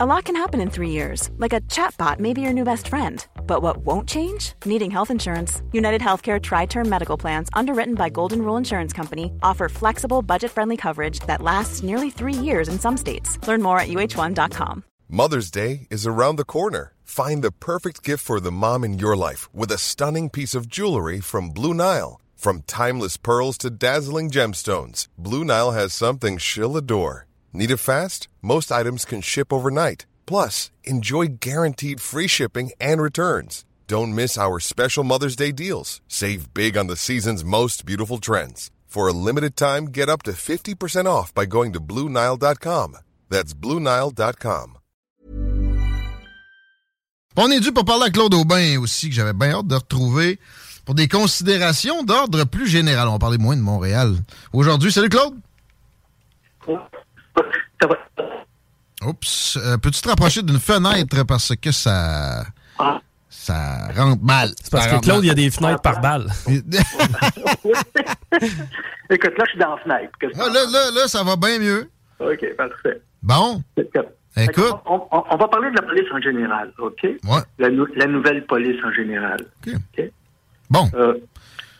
A lot can happen in three years, like a chatbot may be your new best friend. But what won't change? Needing health insurance. United Healthcare Tri Term Medical Plans, underwritten by Golden Rule Insurance Company, offer flexible, budget friendly coverage that lasts nearly three years in some states. Learn more at uh1.com. Mother's Day is around the corner. Find the perfect gift for the mom in your life with a stunning piece of jewelry from Blue Nile. From timeless pearls to dazzling gemstones, Blue Nile has something she'll adore. Need it fast? Most items can ship overnight. Plus, enjoy guaranteed free shipping and returns. Don't miss our special Mother's Day deals. Save big on the season's most beautiful trends. For a limited time, get up to 50% off by going to BlueNile.com. That's BlueNile.com. On est dû pour parler à Claude Aubin aussi, que j'avais bien hâte de retrouver pour des considérations d'ordre plus général. On va parler moins de Montréal. Aujourd'hui, salut Claude! Oups. Euh, peux-tu te rapprocher d'une fenêtre parce que ça. Ça rentre mal? C'est parce que Claude, il y a des fenêtres par balle. Écoute, là, je suis dans la fenêtre. Ah, là, là, là, ça va bien mieux. OK, parfait. Bon. Écoute. On, on, on, va parler de la police en général, OK? Ouais. La, la nouvelle police en général. OK. okay? Bon. Euh,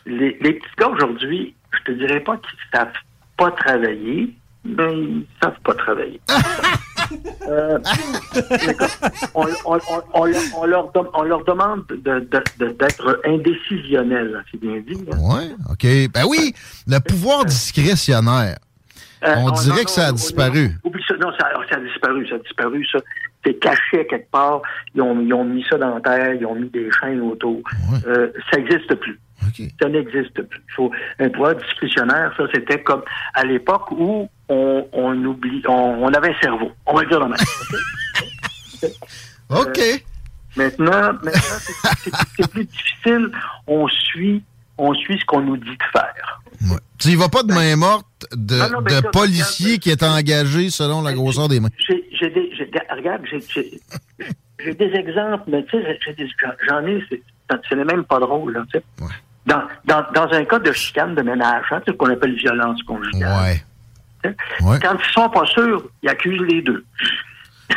les, les, petits gars aujourd'hui, je te dirais pas qu'ils savent pas travailler, mais ils savent pas travailler. euh, on, on, on, leur on, leur demande d'être indécisionnel, c'est bien dit. Oui, OK. Ben oui, le pouvoir discrétionnaire. Euh, on dirait que ça a disparu. Ça, non, ça, ça, a disparu, ça a disparu, ça. C'est caché quelque part. Ils ont, ils ont, mis ça dans la terre, ils ont mis des chaînes autour. Ouais. Euh, ça n'existe plus. Okay. Ça n'existe plus. Faut un pouvoir discrétionnaire, ça, c'était comme à l'époque où on, on oublie, on, on, avait un cerveau. On va le dire dans OK. Euh, maintenant, maintenant c'est plus difficile. On suit, on suit ce qu'on nous dit de faire. Ouais. Tu y vas pas de main morte de, non, non, de ça, policier regarde, qui est engagé selon la grosseur des mains? J'ai des, regarde, j'ai des exemples, mais tu sais, j'en ai, ce n'est même pas drôle. Là, tu sais. ouais. dans, dans, dans un cas de chicane de ménage, hein, ce qu'on appelle violence conjugale. Ouais. Ouais. Quand ils sont pas sûrs, ils accusent les deux.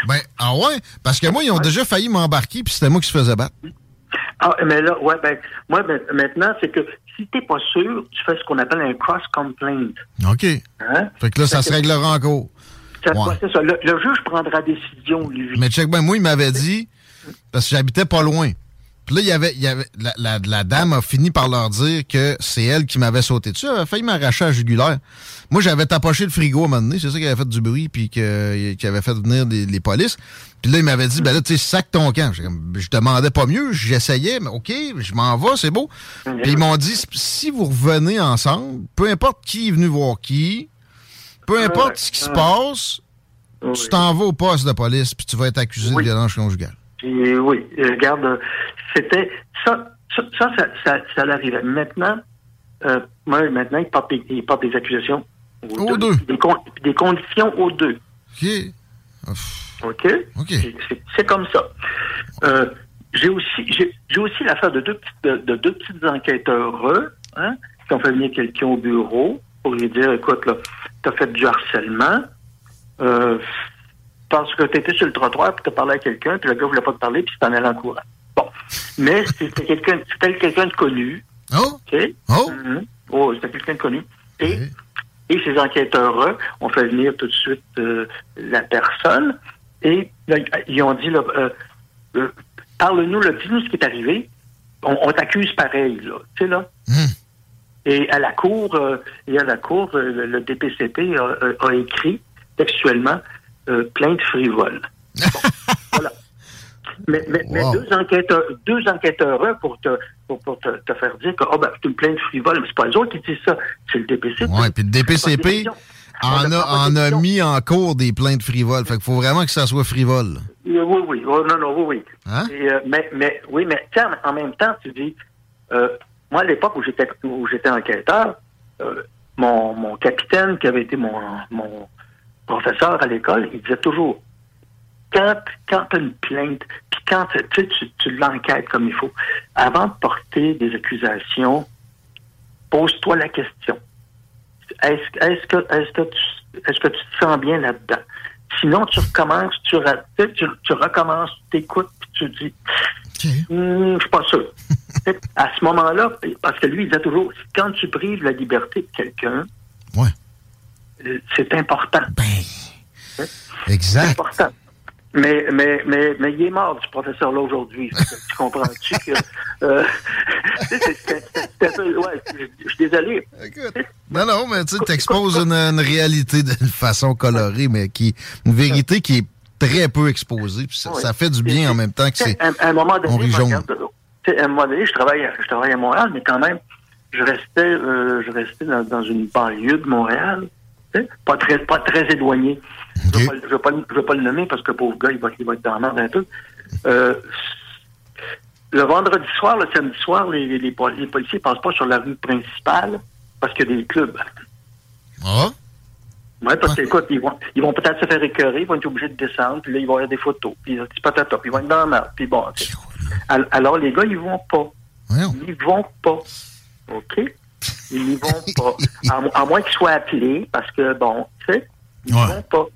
Ben, ah ouais? Parce que moi, ils ont ouais. déjà failli m'embarquer, puis c'était moi qui se faisais battre. Ah, mais là, ouais, ben, moi, ben, maintenant, c'est que si t'es pas sûr, tu fais ce qu'on appelle un cross-complaint. OK. Hein? Fait que là, ça se que, réglera encore. Ça, ouais. c'est ça. Le, le, juge prendra décision, lui. Mais check ben, moi, il m'avait dit, parce que j'habitais pas loin. Puis là, il y avait, il y avait la, la, la, dame a fini par leur dire que c'est elle qui m'avait sauté dessus. Elle avait failli m'arracher à jugulaire. Moi, j'avais tapoché le frigo à un moment donné. C'est ça qui avait fait du bruit puis qui avait fait venir les, les polices. Puis là, il m'avait dit, ben là, tu sais, sac ton camp. Je, je demandais pas mieux. J'essayais, mais OK, je m'en vais, c'est beau. Puis ils m'ont dit, si vous revenez ensemble, peu importe qui est venu voir qui, peu importe ce qui se passe, tu t'en vas au poste de police puis tu vas être accusé oui. de violence conjugale. Puis, oui, regarde, c'était ça, ça, ça, ça, ça, ça l'arrivait. Maintenant, euh, moi, maintenant, il porte des, il porte des accusations aux, aux deux. deux. Des, con, des, conditions aux deux. OK. OK? C'est comme ça. Euh, j'ai aussi, j'ai aussi l'affaire de deux petites, de, de deux petites enquêteurs, hein, qui ont fait venir quelqu'un au bureau pour lui dire, écoute, là, t'as fait du harcèlement, euh, parce que tu étais sur le trottoir, puis tu parlé à quelqu'un, puis le gars voulait pas te parler, puis tu t'en allais en courant. Bon. Mais c'était quelqu'un de connu. Oh! Okay? Oh! Mm -hmm. Oh, c'était quelqu'un de connu. Et, et ces enquêteurs ont fait venir tout de suite euh, la personne, et là, ils ont dit, euh, euh, parle-nous, dis-nous ce qui est arrivé. On, on t'accuse pareil, là. Tu sais, là? Mm. Et à la cour, et à la cour, le, le DPCP a, a écrit textuellement euh, plainte frivole. Bon, voilà. Mais, mais, wow. mais, deux enquêteurs, deux enquêteurs pour te, pour, pour te, te, faire dire que oh, ben, c'est une plainte frivole, mais c'est pas eux autres qui disent ça, c'est le DPCP. Oui, puis le DPCP en a, en a mis en cours des plaintes frivoles. Fait qu'il faut vraiment que ça soit frivole. Oui, oui, oh, non, non, oui, oui. Hein? Et, euh, mais, mais, oui, mais tiens, en même temps, tu dis, euh, moi, à l'époque où j'étais où j'étais enquêteur, euh, mon, mon capitaine, qui avait été mon, mon professeur à l'école, il disait toujours quand, quand tu as une plainte, puis quand tu, tu, tu l'enquêtes comme il faut, avant de porter des accusations, pose-toi la question. Est-ce est que, est que, tu, est que tu te sens bien là-dedans? Sinon, tu recommences, tu, tu, tu recommences, tu écoutes, puis tu dis, hmm, je suis pas sûr. à ce moment-là, parce que lui, il disait toujours, quand tu prives la liberté de quelqu'un, ouais. C'est important. Ben, exact. C'est important. Mais, mais, mais, mais il est mort, ce professeur-là, aujourd'hui. tu comprends-tu que... Euh, Ouais, je suis désolé. non, non, mais tu exposes une, une, réalité d'une façon colorée, mais qui une vérité qui est très peu exposée. Puis ça, ça, fait du bien en même temps que c'est... À, un moment donné, regarde, à un moment donné, je travaille, je travaille à Montréal, mais quand même, je restais, euh, je restais dans, dans une banlieue de Montréal pas très, pas très éloigné. Je ne veux, pas le nommer parce que pauvre gars, il va, il va être dans la un peu. Euh, le vendredi soir, le samedi soir, les, les, les policiers ne passent pas sur la rue principale parce qu'il y a des clubs. Ah? Oui, parce que, écoute, ils vont, ils vont peut-être se faire écœurer, ils vont être obligés de descendre, puis là, ils vont avoir des photos, puis des patata, puis ils vont être dans la mer, puis bon. Alors, les gars, ils vont pas. Ils vont pas. OK? Ils n'y vont pas. À, moins qu'ils soient appelés, parce que, bon, tu sais, ils n'y vont pas.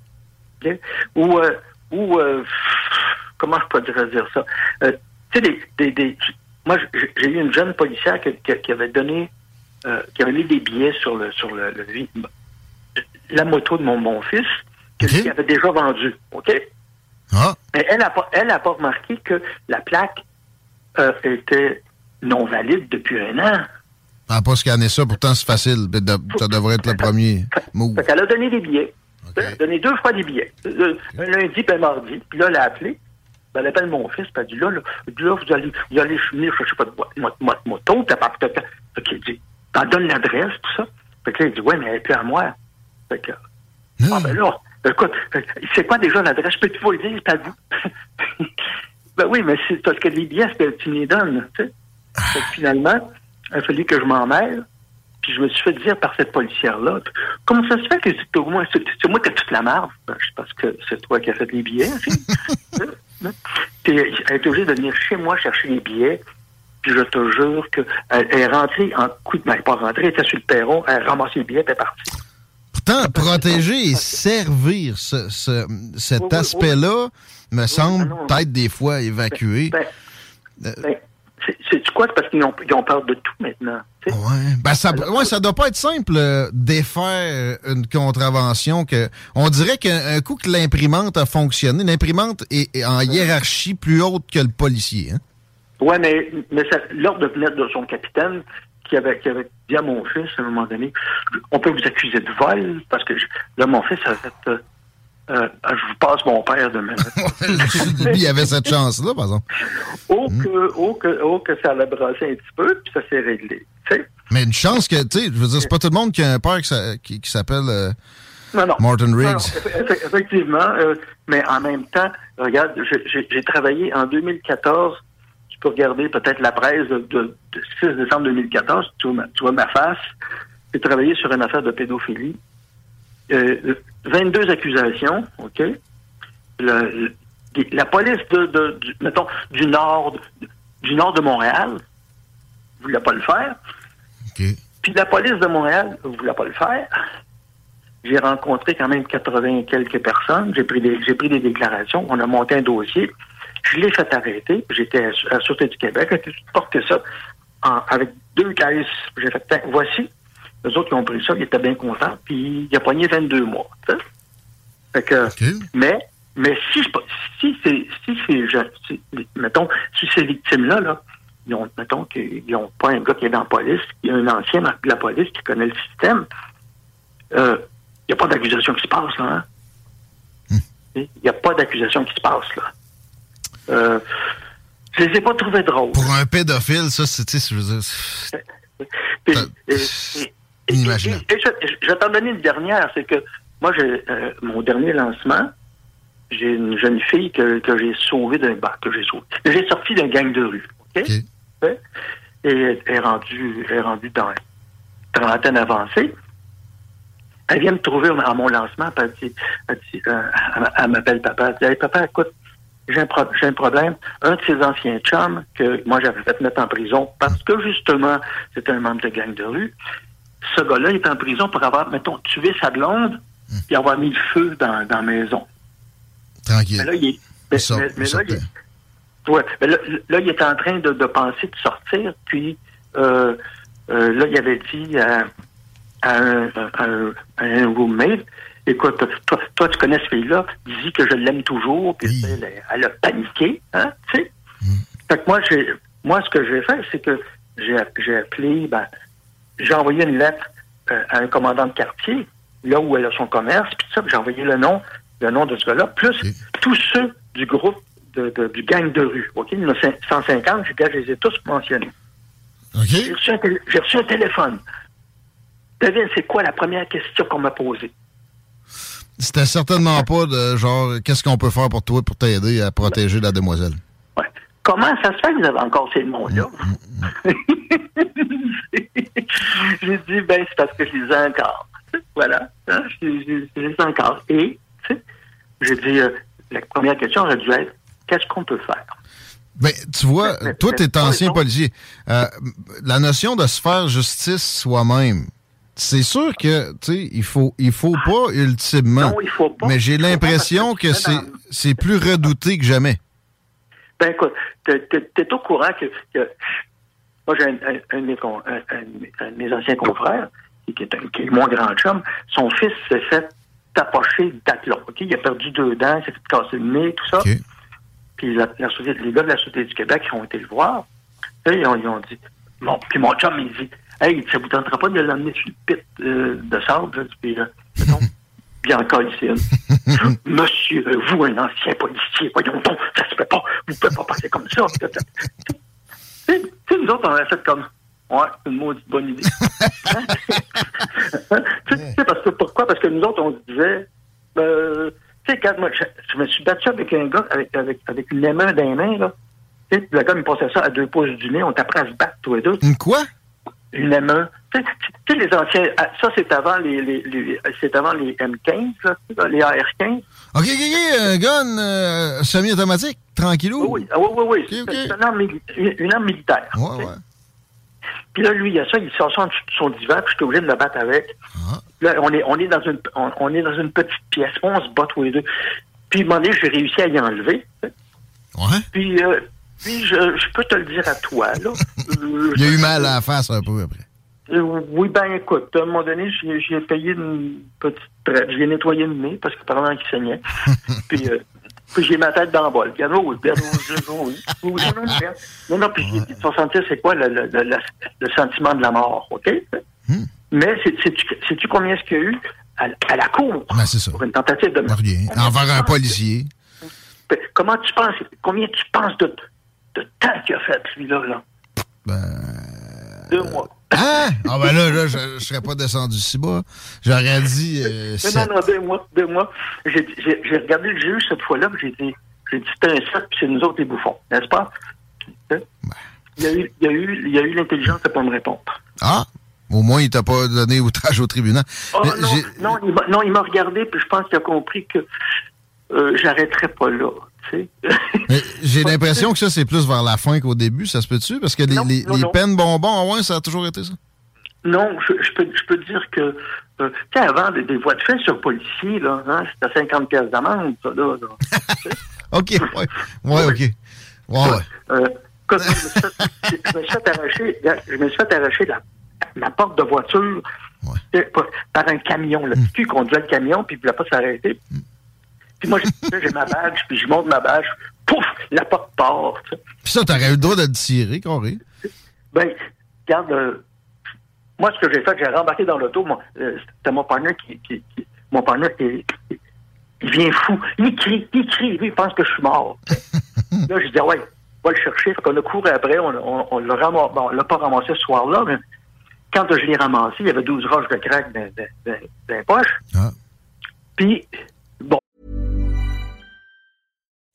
Ou, euh, ou euh, comment je pourrais dire ça? Euh, tu sais, des, des, moi, j'ai eu une jeune policière qui, avait donné, qui avait mis des billets sur le, sur le, la moto de mon, mon fils, qu'il avait déjà vendu. OK? Ah. Mais elle n'a pas, elle a pas remarqué que la plaque était non valide depuis un an. Ah, pas scanner ça, pourtant c'est facile. Ça devrait être le premier move. Elle a donné des billets. Elle a donné deux fois des billets. Un lundi et un mardi. Puis là, elle a appelé. Ben, elle appelle mon fils, puis elle dit là, là, là vous allez, vous allez finir, je sais pas de moto, t'as pas Fait qu'il dit, t'en donnes l'adresse, tout ça. Fait que là, il dit, ouais, mais elle est plus à moi. Fait que, ah, ah ben là, écoute, c'est quoi déjà l'adresse? Je peux te le dire, à vous. ben oui, mais c'est parce que les billets, c'est que tu me les donnes, tu sais. Fait que finalement, il a fallu que je m'en mêle. Puis je me suis fait dire par cette policière-là, comment ça se fait que c'est moi, c'est moi qui ai toute la marge? Ben, parce que c'est toi qui as fait les billets. elle est obligée de venir chez moi chercher les billets. Puis je te jure qu'elle est rentrée en coup de main. Elle n'est pas rentrée, elle était sur le perron, elle a ramassé les billets, elle est partie. Pourtant, protéger et servir ce, cet aspect-là me semble peut-être des fois évacué. Ben, euh, ben, c'est quoi? Parce qu'ils ont, ont, peur de tout maintenant. Oui, ben ça, ouais, ça doit pas être simple euh, d'effaire une contravention que. On dirait qu'un coup que l'imprimante a fonctionné, l'imprimante est, en hiérarchie plus haute que le policier. Hein? Oui, mais, mais l'ordre venait de son capitaine qui avait, qui avait dit à mon fils à un moment donné, on peut vous accuser de vol, parce que là, mon fils avait fait euh, euh, je vous passe mon père demain. il y avait cette chance-là, par exemple. Oh, hmm. que, oh, que, oh, que ça l'a brassé un petit peu, puis ça s'est réglé. Mais une chance que, tu sais, je veux dire, c'est pas tout le monde qui a un père qui, qui, s'appelle euh, Martin Riggs. effectivement, euh, mais en même temps, regarde, j'ai travaillé en 2014. Tu peux regarder peut-être la presse de, 6 décembre 2014, tu vois, tu vois ma face. J'ai travaillé sur une affaire de pédophilie. 22 accusations, OK? la police de, du, mettons, du nord, du nord de Montréal ne voulait pas le faire. Puis la police de Montréal ne voulait pas le faire. J'ai rencontré quand même 80 et quelques personnes. J'ai pris des, j'ai pris des déclarations. On a monté un dossier. Je l'ai fait arrêter. J'étais à la Sûreté du Québec. J'ai porté ça avec deux caisses. J'ai fait, voici les autres qui ont pris ça, ils étaient bien contents, puis il a pogné 22 mois. Fait que, mais, mais si, si c'est, si c'est, mettons, si ces victimes-là, là, ils ont, mettons qu'ils n'ont pas un gars qui est dans la police, il y a un ancien de la police qui connaît le système, euh, il n'y a pas d'accusation qui se passe, là, hein? Hmm. Il n'y a pas d'accusation qui se passe, là. Euh, je les ai pas trouvés drôles. Pour un pédophile, ça, c'est, je veux dire... Je, vais t'en donner une dernière, c'est que moi, j'ai euh, mon dernier lancement, j'ai une jeune fille que, que j'ai sauvée d'un bar, que j'ai sauvée. J'ai sorti d'un gang de rue, OK? Et elle est rendue, elle est rendue dans une trentaine avancée. Elle vient me trouver à mon lancement, elle, dit, elle, euh, m'appelle papa. Elle dit, hey, papa, écoute, j'ai un, un, problème. Un de ses anciens chums, que moi j'avais fait mettre en prison parce que justement, c'était un membre de gang de rue, ce gars-là est en prison pour avoir, mettons, tué sa blonde et avoir mis le feu dans, dans la maison. Tranquille. Mais là, il est, mais, sort- mais- il mais là, sortait. il est- ouais, mais là, là, il est en train de, de penser de sortir, puis euh, euh, là, il avait dit à, à un, à un- à un roommate, écoute, toi, toi, tu connais ce fille-là, dis que je l'aime toujours, puis Oui. elle, a- elle a paniqué, hein, tu sais. Fait que moi, j'ai, moi, ce que j'ai fait, c'est que j'ai, j'ai appelé, ben, j'ai envoyé une lettre euh, à un commandant de quartier, là où elle a son commerce, puis ça, j'ai envoyé le nom, le nom de ce gars-là, plus tous ceux du groupe de, de- du gang de rue. OK? Il y en a cin- 150, je je les ai tous mentionnés. J'ai reçu, tél- reçu un téléphone. Devine, c'est quoi la première question qu'on m'a posée? C'était certainement pas de genre, qu'est-ce qu'on peut faire pour toi pour t'aider à protéger la demoiselle? Comment ça se fait que vous avez encore ces noms-là? J'ai dit, ben, c'est parce que je les ai encore. Voilà. Hein, Je, je- je les ai encore. Et, tu sais, j'ai dit, euh, la première question aurait dû être, qu'est-ce qu'on peut faire? Ben, tu vois, toi, mais- t'es ancien policier. Euh, la notion de se faire justice soi-même, c'est sûr que, tu sais, il faut, il faut pas ultimement. Non, il faut pas. Mais j'ai l'impression que tu c'est plus redouté que jamais. Ben écoute, t'es, au courant que, que- moi j'ai un, un- un de mes, anciens confrères, qui, est, un- qui est mon grand chum, son fils s'est fait tapocher d'aplomb. ok? Il a perdu deux dents, il s'est fait casser le nez, tout ça. OK. Puis la, la société- les gars de la Société du Québec ils ont été le voir. Là, ils ont, ils ont dit, bon, puis mon chum, il dit, hey, ça vous tentera pas de l'emmener sur le pit euh, de sable? Puis, euh, encore ici. Monsieur, vous, un ancien policier, voyons donc, ça se fait pas, vous pouvez pas passer comme ça. Tu sais, nous autres, on a fait comme, ouais, c'est une maudite bonne idée. Tu sais, parce que, pourquoi? Parce que nous autres, on se disait, euh, tu sais, quand moi, je, je me suis battu avec un gars, avec, avec, avec une dans les mains, là. Tu sais, le gars me passait ça à deux pouces du nez, on t'apprend à se battre, tous les deux Une quoi? Une M1. Tu sais, les anciens, ah, ça c'est avant les, les, les- c'est avant les M15, là, tu sais, les AR-15. OK, OK, OK, un gun euh, semi-automatique, tranquillou. Oui, oui, ah, oui, oui, oui. Ok, ok. C'est une arme, mili- une, une arme militaire. Ouais, tu sais. ouais. Puis là, lui, il y a ça, il sort ça en dessous de son divan, puis j'étais obligé de le battre avec. Ah. Là, on est, on est dans une, on, on est dans une petite pièce, on se bat tous les deux. Puis, à un moment donné, j'ai réussi à y enlever. Ouais. Puis, euh, puis je, je peux te le dire à toi, là. Euh, Il a eu mal à la face un peu après. Euh, oui, ben écoute, à un moment donné, j'ai payé une petite traite. J'ai nettoyé le nez parce que pendant qu'il saignait. puis, euh, puis j'ai ma tête dans le bol. Ah, oui, oui, oui, non, non, puis tu vas sentir c'est quoi le, le, le, le- le sentiment de la mort, OK? Mais c'est- sais-tu combien est-ce qu'il y a eu à, à la cour Ben, ça. pour une tentative de. Combien Envers un policier. Comment tu penses, combien tu penses de, de temps qu'il a fait, celui-là, là? Ben. Deux mois. Hein? Ah ben là, là je, je serais pas descendu si bas. J'aurais dit euh, Non, sept. non, non, deux mois, deux mois. J'ai regardé le juge cette fois-là, j'ai dit, j'ai dit, c'était un 7, puis c'est nous autres les bouffons, n'est-ce pas? Hein? Il y a eu, il y a eu, il y a eu l'intelligence de pas me répondre. Ah! Au moins, il t'a pas donné outrage au tribunal. Oh, Mais non, non, il m'a- regardé, puis je pense qu'il a compris que euh, j'arrêterais pas là, j'ai l'impression que ça, c'est plus vers la fin qu'au début. Ça se peut-tu? Parce que les, Non, les- non, les non. peines bonbons, ouais, ça a toujours été ça. non, je, je peux, je peux te dire que, euh, tu sais, avant, des, des voies de fait sur policier, là, hein, c'était 50 pièces d'amende, ça, là. là. OK, ouais. Ouais, OK. Ouais. Euh, je me suis fait- je me suis fait arracher, je me suis fait arracher la, la porte de voiture Ouais. par- un camion. Le petit cul conduisait le camion, puis il voulait pas s'arrêter. Puis moi, j'ai- ma badge, puis je monte ma badge, pouf, la porte part. Puis ça, t'aurais eu le droit de le tirer. Ben, regarde, euh, moi, ce que j'ai fait, j'ai rembarqué dans l'auto. euh, C'était mon partenaire qui, qui, qui- mon partenaire qui, qui- il vient fou. Il crie, il crie, lui, il pense que je suis mort. là, j'ai dit, ah ouais, va le chercher. Fait qu'on a couru après, on, on, on l'a ramassé, bon, on l'a pas ramassé ce soir-là, mais quand je l'ai ramassé, il y avait 12 roches de crack dans, dans, dans, dans les poches. Ah. Puis,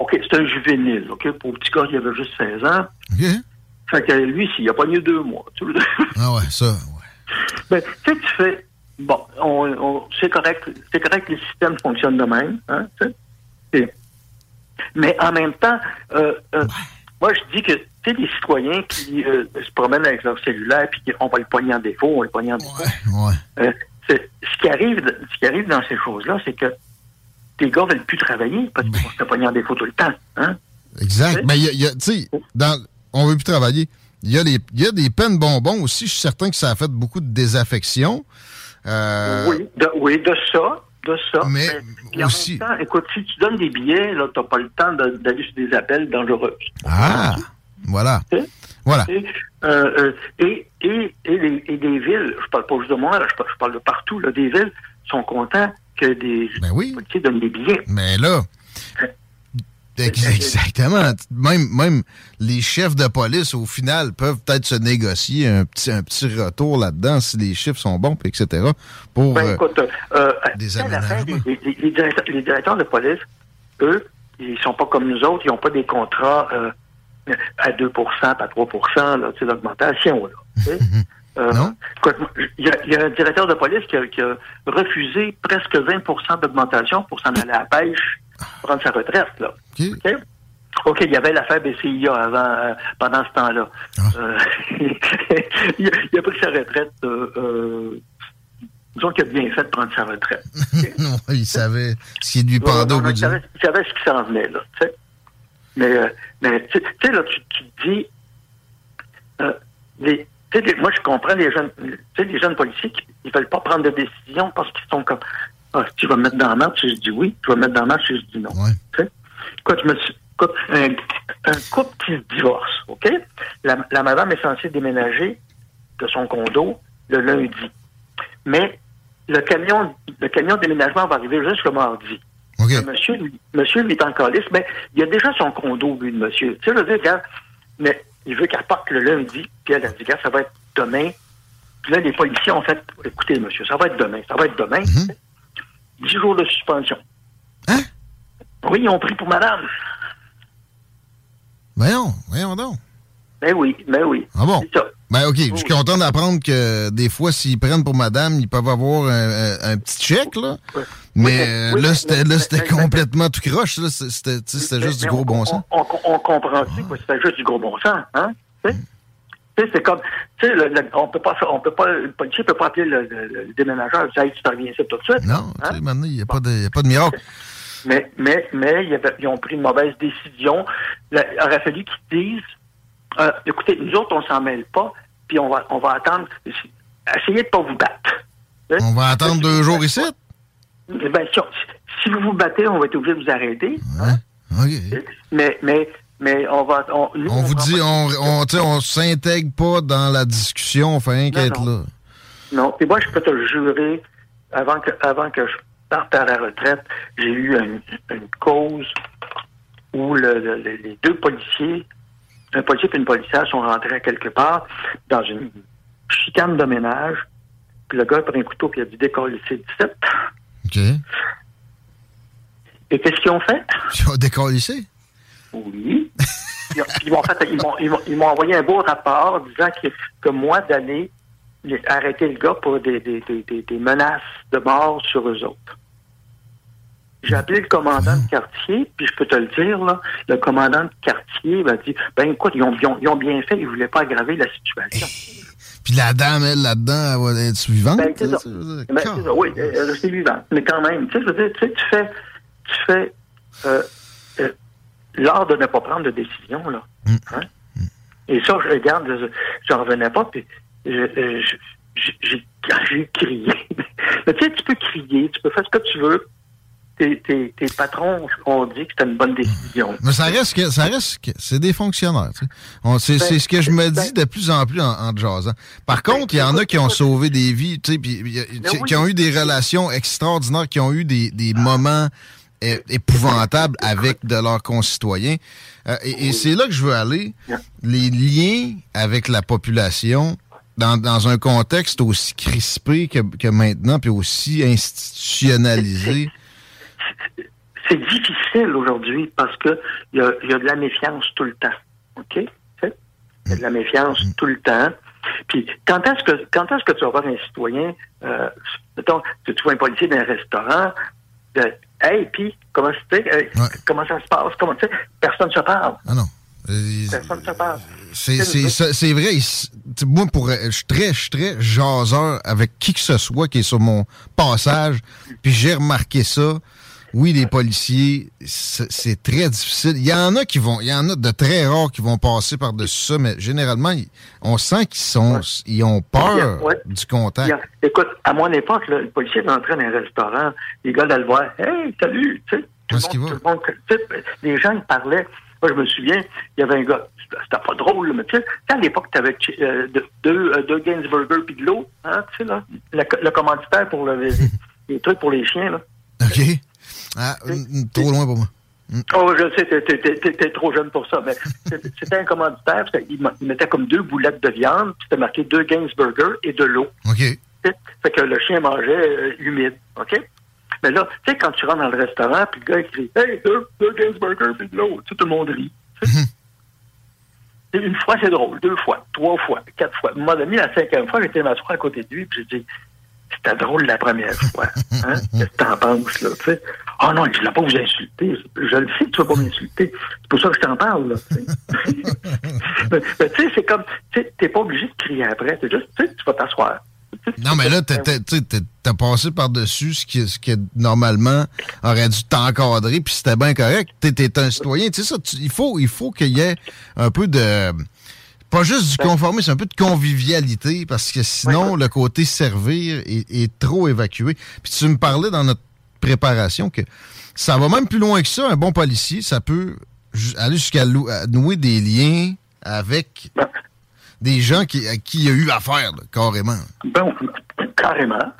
OK, c'est un juvénile, OK? Pour le petit gars, il avait juste 16 ans. OK. Fait que lui, s'il a pas eu deux mois. Tu Ah ouais, ça, ouais. Ben, tu sais, tu fais, bon, on, on- c'est correct, c'est correct que les systèmes fonctionnent de même, hein, tu sais? Et- Mais en même temps, euh, euh, moi, je dis que, tu sais, les citoyens qui euh, se promènent avec leur cellulaire puis qu'on va le poigner en défaut, on va le poigner en défaut. Ouais. Euh, c'est- ce, qui arrive, ce qui arrive dans ces choses-là, c'est que tes gars veulent plus travailler parce qu'ils vont se en défaut tout le temps, hein? Exact. Mais il y a, tu sais, on veut plus travailler. Il y, a les- il y a des peines bonbons aussi. Je suis certain que ça a fait beaucoup de désaffection. Euh, Oui, de, oui, de ça, de ça. Mais en aussi- même temps, écoute, si tu donnes des billets, là, t'as pas le temps d'aller sur des appels dangereux. Ah, voilà. Voilà. Et, euh, euh, et, et, et, les- et des villes, je parle pas juste de moi, là, je, parle, je parle de partout, là, des villes sont contents que des Ben oui. policiers donnent des billets. Mais là, ex- exactement. Même, même les chefs de police, au final, peuvent peut-être se négocier un petit, un petit retour là-dedans si les chiffres sont bons, etc. Pour. Ben, euh, écoute, euh, des fin, aménagements. les, directeurs, les directeurs de police, eux, ils sont pas comme nous autres, ils n'ont pas des contrats euh, à 2% à 3 là, d'augmentation. Là. Euh, Il y, a, il y a un directeur de police qui a, qui a refusé presque 20% d'augmentation pour s'en aller à la pêche, prendre sa retraite. Là. OK. OK? OK, il y avait l'affaire BCIA avant, euh, pendant ce temps-là. Ah. Euh, il, a, il a pris sa retraite. Disons qu'il a bien fait de prendre sa retraite. non, il savait ce qui lui pendait au il, savait, il savait ce qui s'en venait, là. Mais, euh, mais tu sais, là, tu, tu te dis. euh, les, tu sais, les- moi, je comprends les jeunes, tu sais, les jeunes policiers qui ils veulent pas prendre de décision parce qu'ils sont comme. Ah, tu vas me mettre dans la marche, je dis oui. Tu vas me mettre dans la marche, je dis non. Ouais. Tu sais? Écoute, je me suis- écoute, un, un couple qui se divorce, OK? La, la madame est censée déménager de son condo le lundi. Mais le camion, le camion de déménagement va arriver juste le mardi. Monsieur, lui- monsieur, est en calice, mais il a déjà son condo, lui, le monsieur. Tu sais, je veux dire, regarde, mais il veut qu'elle parte le lundi, puis elle a dit, ça va être demain. Puis là, les policiers ont fait, écoutez, monsieur, ça va être demain, ça va être demain. Dix jours de suspension. Hein? Oui, ils ont pris pour madame. Voyons, voyons donc. Ben oui, ben oui. Ah bon? C'est ça. Ben OK, je suis content d'apprendre que des fois, s'ils prennent pour madame, ils peuvent avoir un, petit chèque, là. Mais Oui, euh, là, c'était complètement tout croche. C'était tu juste du gros on- bon on- sens. On, on, on comprend aussi que c'était juste du gros bon sens, hein? Tu? Tu c'est comme, tu sais, on peut pas, on peut pas, le policier peut pas appeler le, le- le déménageur, et dire, hey, tu t'en reviens ici tout de suite. Non, tu Hein? maintenant, il n'y a, a pas de miracle. Mais, mais, mais, ils ont pris une mauvaise décision. Il aurait fallu qu'ils disent, euh, écoutez, nous autres, on s'en mêle pas, puis on va, on va attendre, essayez de pas vous battre. Hein? On va attendre deux jours ici? Ben, si, on- si vous vous battez, on va être obligé de vous arrêter. hein? OK. Mais, mais, mais on va, on, nous, On vous dit, on, on, on s'intègre pas dans la discussion, on fait rien qu'être là. Non, et moi, je peux te le jurer, avant que, avant que je parte à la retraite, j'ai eu une, une cause où le- le- le- les deux policiers, un policier et une policière sont rentrés à quelque part dans une chicane de ménage. Puis le gars a pris un couteau et il a dit décoller c'est 17. OK. Et qu'est-ce qu'ils ont fait? Puis ici. Oui. Ils, ont- ils m'ont fait- ils m'ont- envoyé un beau rapport disant que, que moi, d'aller arrêter le gars pour des, des, des, des- des menaces de mort sur eux autres. J'ai appelé le commandant de quartier, puis je peux te le dire, là, le commandant de quartier m'a dit, ben écoute, ils ont, ils ont- ils ont bien fait, ils voulaient pas aggraver la situation. Puis la dame, elle, là-dedans, elle va être suivante. Ben, c'est ça. Ben, c'est ça, oui, euh, c'est vivant. Mais quand même, tu sais, je veux dire, tu sais, tu fais, tu fais euh, euh, l'art de ne pas prendre de décision, là. Hein? Et ça, je regarde, je j'en revenais pas, puis je- euh, je- j'ai crié. Mais tu sais, tu peux crier, tu peux faire ce que tu veux, tes, tes, tes patrons ont dit que c'était une bonne décision. Mais ça reste que ça reste que c'est des fonctionnaires. tu sais. On- C'est ce que je me dis de plus en plus en, en. Par contre, il y en a qui ont sauvé des vies, tu sais, tu sais, qui ont eu des relations extraordinaires, qui ont eu des, des moments épouvantables avec de leurs concitoyens. Euh, et et c'est là que je veux aller. Les liens avec la population dans, dans un contexte aussi crispé que, que maintenant, puis aussi institutionnalisé. C'est difficile aujourd'hui parce que il y y a de la méfiance tout le temps. OK? Tu? Il y a de la méfiance tout le temps. Puis quand est-ce que quand est-ce que tu vas voir un citoyen, euh, mettons, tu vois un policier dans un restaurant, de, hey, puis comment c'était, euh, comment ça se passe, comment tu sais, personne ne se parle. Ah non. Euh, Personne ne se parle. C'est vrai. tu Moi, pour, je suis très, je suis très jaseur avec qui que ce soit qui est sur mon passage. Puis j'ai remarqué ça. Oui, les policiers, c'est très difficile. Il y en a qui vont, il y en a de très rares qui vont passer par-dessus ça, mais généralement, on sent qu'ils sont, ils ont peur Ouais. du contact. A- écoute, à mon époque, là, le policier rentrait dans un restaurant, les gars allaient le voir, hey, salut, tu sais. Tout le monde, tout le monde, tu sais, les gens ils parlaient. Moi, je me souviens, il y avait un gars, c'était pas drôle, mais tu sais, à l'époque, tu avais deux, euh, deux Gainsburger puis de l'eau, hein, tu sais, là, le, le commanditaire pour le, les, les trucs pour les chiens, là. OK. Ah, trop loin pour moi. Oh, je sais, t'es, trop jeune pour ça, mais c'était un commanditaire, il mettait comme deux boulettes de viande, puis c'était marqué deux Gainsburger et de l'eau. OK. Fait que le chien mangeait euh, humide, OK? Mais là, tu sais, quand tu rentres dans le restaurant, puis le gars il crie Hey, deux, deux Gainsburger puis de l'eau, tout le monde rit. Et Une fois, c'est drôle, deux fois, trois fois, quatre fois. Moment donné, la cinquième fois, j'étais m'asseoir à côté de lui, puis j'ai dit C'était drôle la première fois. Hein? Qu'est-ce que t'en penses, là? Tu sais? Ah non, je ne pas vous insulter. Je le sais que tu vas pas m'insulter. C'est pour ça que je t'en parle, là. tu sais. mais mais tu sais, c'est comme, tu t'es pas obligé de crier après. C'est juste, tu vas t'asseoir. Non, mais là, t'as- tu t'as passé par-dessus ce qui, ce qui normalement aurait dû t'encadrer, puis c'était bien correct. T'es un citoyen. Tu sais ça, tu- il faut il faut qu'il y ait un peu de... Pas juste du conformisme, un peu de convivialité, parce que sinon, le côté servir est, est trop évacué. Puis tu me parlais dans notre préparation que ça va même plus loin que ça. Un bon policier, ça peut aller jusqu'à nouer des liens avec des gens qui, à qui il y a eu affaire, là, carrément. Bon, carrément.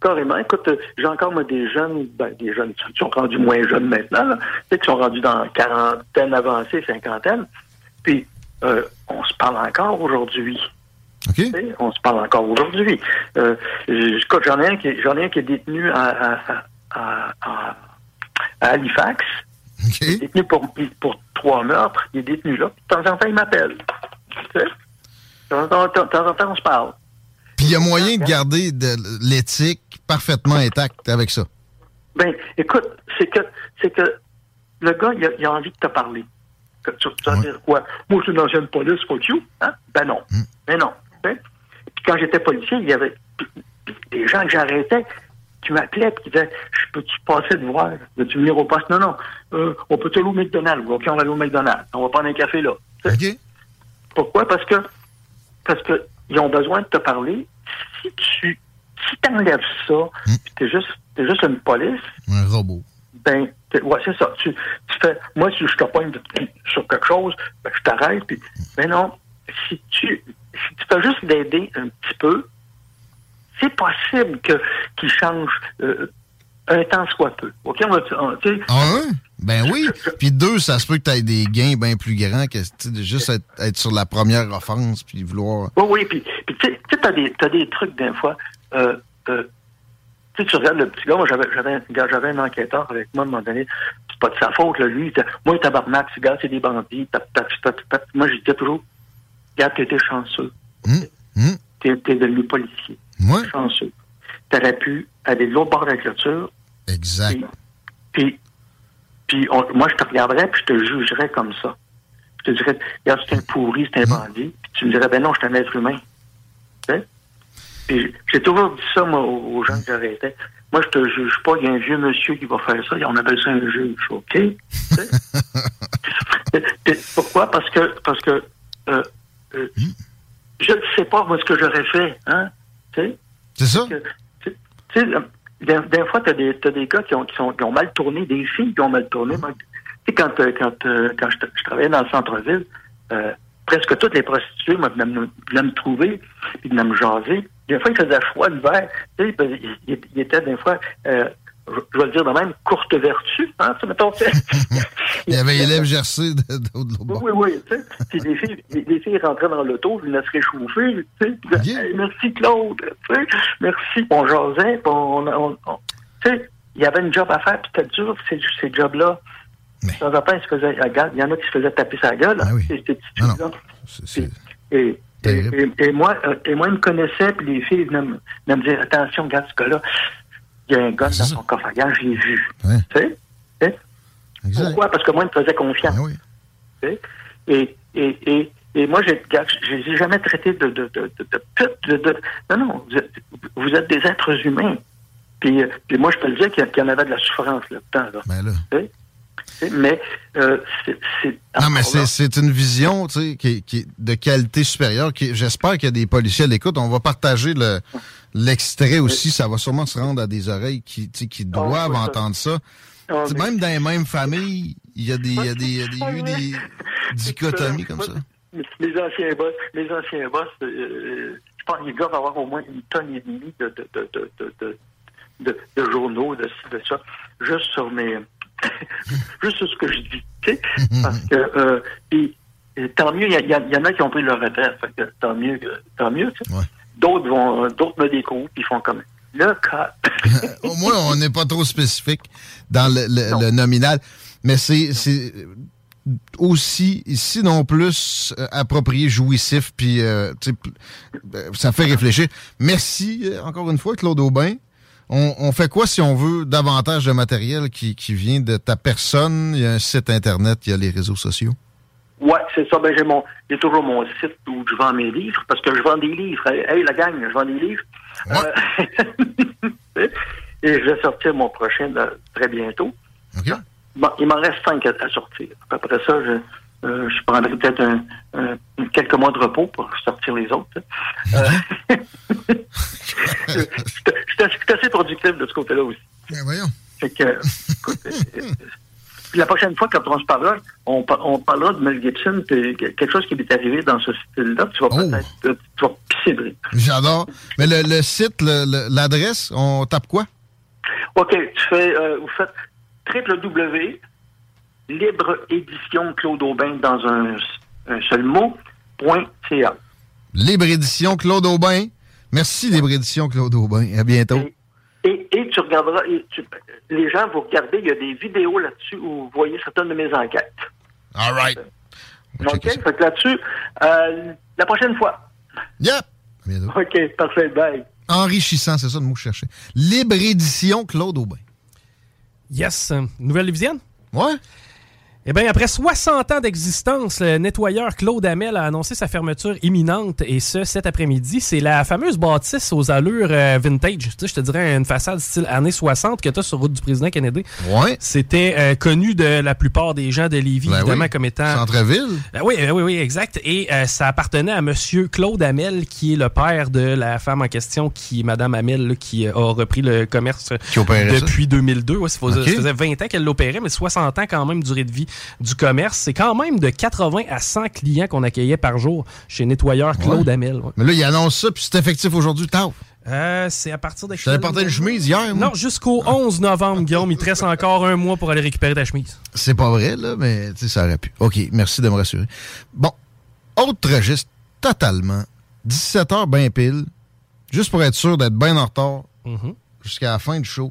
Carrément. Écoute, euh, j'ai encore moi, des jeunes, ben, des jeunes qui sont rendus moins jeunes maintenant, là, qui sont rendus dans quarantaine avancée, cinquantaine. Puis, euh, on se parle encore aujourd'hui. Sais, On se parle encore aujourd'hui. Euh, j'en ai un qui, est- j'en ai un qui est détenu à, à, à, à- à- à Halifax. Il est détenu pour, pour trois meurtres. Il est détenu là. De temps en temps, il m'appelle. Tu sais? De temps en temps, de temps en temps, on se parle. Puis il y a moyen de garder de l'éthique parfaitement intacte avec ça. Ben, écoute, c'est que c'est que le gars, il a, il a envie de te parler. Que tu, vas dire quoi? Moi, je suis une ancienne police, fuck you. Hein? Ben non. Ben non. Hein? Puis quand j'étais policier, il y avait des gens que j'arrêtais qui m'appelaient et qui disaient Je peux-tu passer de voir? Veux-tu venir au poste? Non, non. Euh, on peut te aller au McDonald's? OK, on va aller au McDonald's. On va prendre un café là. Pourquoi? Parce que parce que ils ont besoin de te parler. Si tu si t'enlèves ça, puis t'es juste t'es juste une police, Un robot. ben ouais, c'est ça. Tu, tu fais moi si je te pogne sur quelque chose, ben, je t'arrête, mais non, si tu si tu fais juste l'aider un petit peu, c'est possible que qu'il change euh, un temps soit peu. OK, on sais, Ah, un? Ben oui. Puis deux, ça se peut que tu aies des gains bien plus grands que de juste être, être sur la première offense puis vouloir. Oui, oui, puis, puis tu sais, t'as des, t'as des trucs des fois. Euh, euh, tu sais, tu regardes le petit gars, moi j'avais, un- un enquêteur avec moi à un moment donné, c'est pas de sa faute, là, lui, moi, tabarnak, ce gars, c'est des bandits, tap, tap, tap, tap. moi, je disais toujours, regarde, t'étais chanceux. Hum, T'es, t'es devenu policier. Ouais. Chanceux. T'aurais pu aller de l'autre bord de la clôture. Exact. Puis, puis moi, je te regarderais, puis je te jugerais comme ça. Je te dirais, regarde, c'est un pourri, c'est un bandit. Puis tu me dirais, ben non, je suis un être humain. Tu? Puis j'ai toujours dit ça, moi, aux, gens que j'arrêtais. Moi, je te juge pas, il y a un vieux monsieur qui va faire ça, on appelle ça un juge, OK? Tu Pourquoi? Parce que, parce que, euh, euh, je ne sais pas, moi, ce que j'aurais fait, hein? C'est ça? Tu sais, des, des fois, t'as des, t'as des gars qui ont, qui, sont, qui ont mal tourné, des filles qui ont mal tourné. Tu sais, quand, euh, quand, euh, quand je, tra- je travaillais dans le centre-ville, euh, presque toutes les prostituées, moi, venaient me, venaient me trouver, puis venaient me jaser. Des fois, il faisait froid l'hiver. Tu sais, il, il, il était des fois, euh, je, vais le dire de même, courte vertu, hein, mettons. Il y avait élève gercé de, l'autre Oui, bord. oui, oui. Tu sais, puis les filles, les, les filles rentraient dans l'auto, je venaient se réchauffer. Tu sais. Hey, merci Claude. Tu sais, merci. On jasait. Puis on, on, on- tu sais, il y avait une job à faire, puis c'était dur, ces, ces jobs-là. Mais- temps, ils se faisaient, regarde, il y en a qui se faisaient taper sa gueule. Ah oui. ces, petites filles-là. C'est- Et, et, Terrible. et, et moi, euh, et moi, ils me connaissaient, puis les filles venaient me, venaient me dire, attention, regarde ce gars-là, il y a un gun dans son coffre à l'ai vu. Ouais. Tu sais? Tu sais? Exact. Pourquoi? Parce que moi, ils me faisaient confiance. Oui. tu sais? Et, et, et, et moi, j'ai- je les ai jamais traités de, de, de, de, Non, non, vous êtes, vous êtes des êtres humains. Puis, euh, puis moi, je peux le dire qu'il y, qu'il y en avait de la souffrance là-dedans. Là, Ben là. Mais euh, c'est... Non, mais c'est une vision tu sais, qui, qui de qualité supérieure. J'espère qu'il y a des policiers à l'écoute. On va partager le- l'extrait aussi. Ça va sûrement se rendre à des oreilles qui, tu sais, qui doivent oui, ça. entendre ça. Ah, Tu sais, mais- Même dans les mêmes familles, il y a des, il y a des, il y a des- Ah, eu des dichotomies comme ça. Les anciens boss, les anciens boss, euh, je pense gars vont avoir au moins une tonne et demie de, de, de, de, journaux, de ça, juste sur mes, juste sur ce que je dis, tu sais, parce que, euh, puis, et tant mieux, il y, en a qui ont pris leur retraite, fait que tant mieux, que- tant mieux. Ouais. D'autres vont, euh, d'autres me découvrent, ils font comme, le cas, Au moins, on n'est pas trop spécifique dans le, le- Non. le nominal. Mais c'est c'est aussi, sinon plus, euh, approprié, jouissif, puis euh, euh, ça fait réfléchir. Merci euh, encore une fois, Claude Aubin. On, on fait quoi si on veut davantage de matériel qui, qui vient de ta personne? Il y a un site Internet, il y a les réseaux sociaux. Ouais, c'est ça. Ben, j'ai mon, j'ai toujours mon site où je vends mes livres parce que je vends des livres. Hey, la gang, je vends des livres. Euh, et je vais sortir mon prochain là, très bientôt. OK? Bon, il m'en reste cinq à, à sortir. Après ça, je, euh, je prendrai peut-être un, un- quelques mois de repos pour sortir les autres. Euh, je suis assez productif de ce côté-là aussi. Ben voyons. Fait que, écoute, puis la prochaine fois, quand on se parlera, on, on parlera de Mel Gibson, puis quelque chose qui est arrivé dans ce style-là, tu vas Oh. peut-être euh, tu vas pisser de rire. J'adore. Mais le, le site, l'adresse, on tape quoi? OK, tu fais, euh, vous faites www, libre édition Claude Aubin dans un, un seul mot, point .ca. Libre édition Claude Aubin. Merci, Libre édition Claude Aubin. À bientôt. Et, et, et tu regarderas, et tu- les gens, vous regardez, il y a des vidéos là-dessus où vous voyez certaines de mes enquêtes. All right. OK? Fait que là-dessus, euh, la prochaine fois. Yep. À bientôt. OK, parfait, bye. Enrichissant, c'est ça le mot que je cherchais. Libre édition Claude Aubin. Yes. Nouvelle Lévisienne? Ouais? Eh bien, après 60 ans d'existence, le nettoyeur Claude Hamel a annoncé sa fermeture imminente, et ce, cet après-midi. C'est la fameuse bâtisse aux allures euh, vintage. Tu sais, je te dirais une façade style années 60 que tu as sur route du président Kennedy. Ouais. C'était euh, connu de la plupart des gens de Lévis, Ben évidemment, oui. comme étant... Centre-ville. Ben oui, ben oui, oui, exact. Et euh, ça appartenait à Monsieur Claude Hamel, qui est le père de la femme en question, qui, Madame Hamel, là, qui euh, a repris le commerce Qui ça? depuis 2002. Ouais, ça, faisait, Ok. ça faisait 20 ans qu'elle l'opérait, mais 60 ans quand même durée de vie du commerce. C'est quand même de 80 à 100 clients qu'on accueillait par jour chez Nettoyeur Claude Ouais. Hamel. ouais. Mais là, il annonce ça, puis c'est effectif aujourd'hui. Euh, c'est à partir de... Je t'avais porté une chemise hier, moi. Non, jusqu'au 11 novembre, Guillaume. Il te reste encore un mois pour aller récupérer ta chemise. C'est pas vrai, là, mais ça aurait pu. OK, merci de me rassurer. Bon, autre registre, totalement. 17 heures bien pile, juste pour être sûr d'être bien en retard Mhm. jusqu'à la fin du show.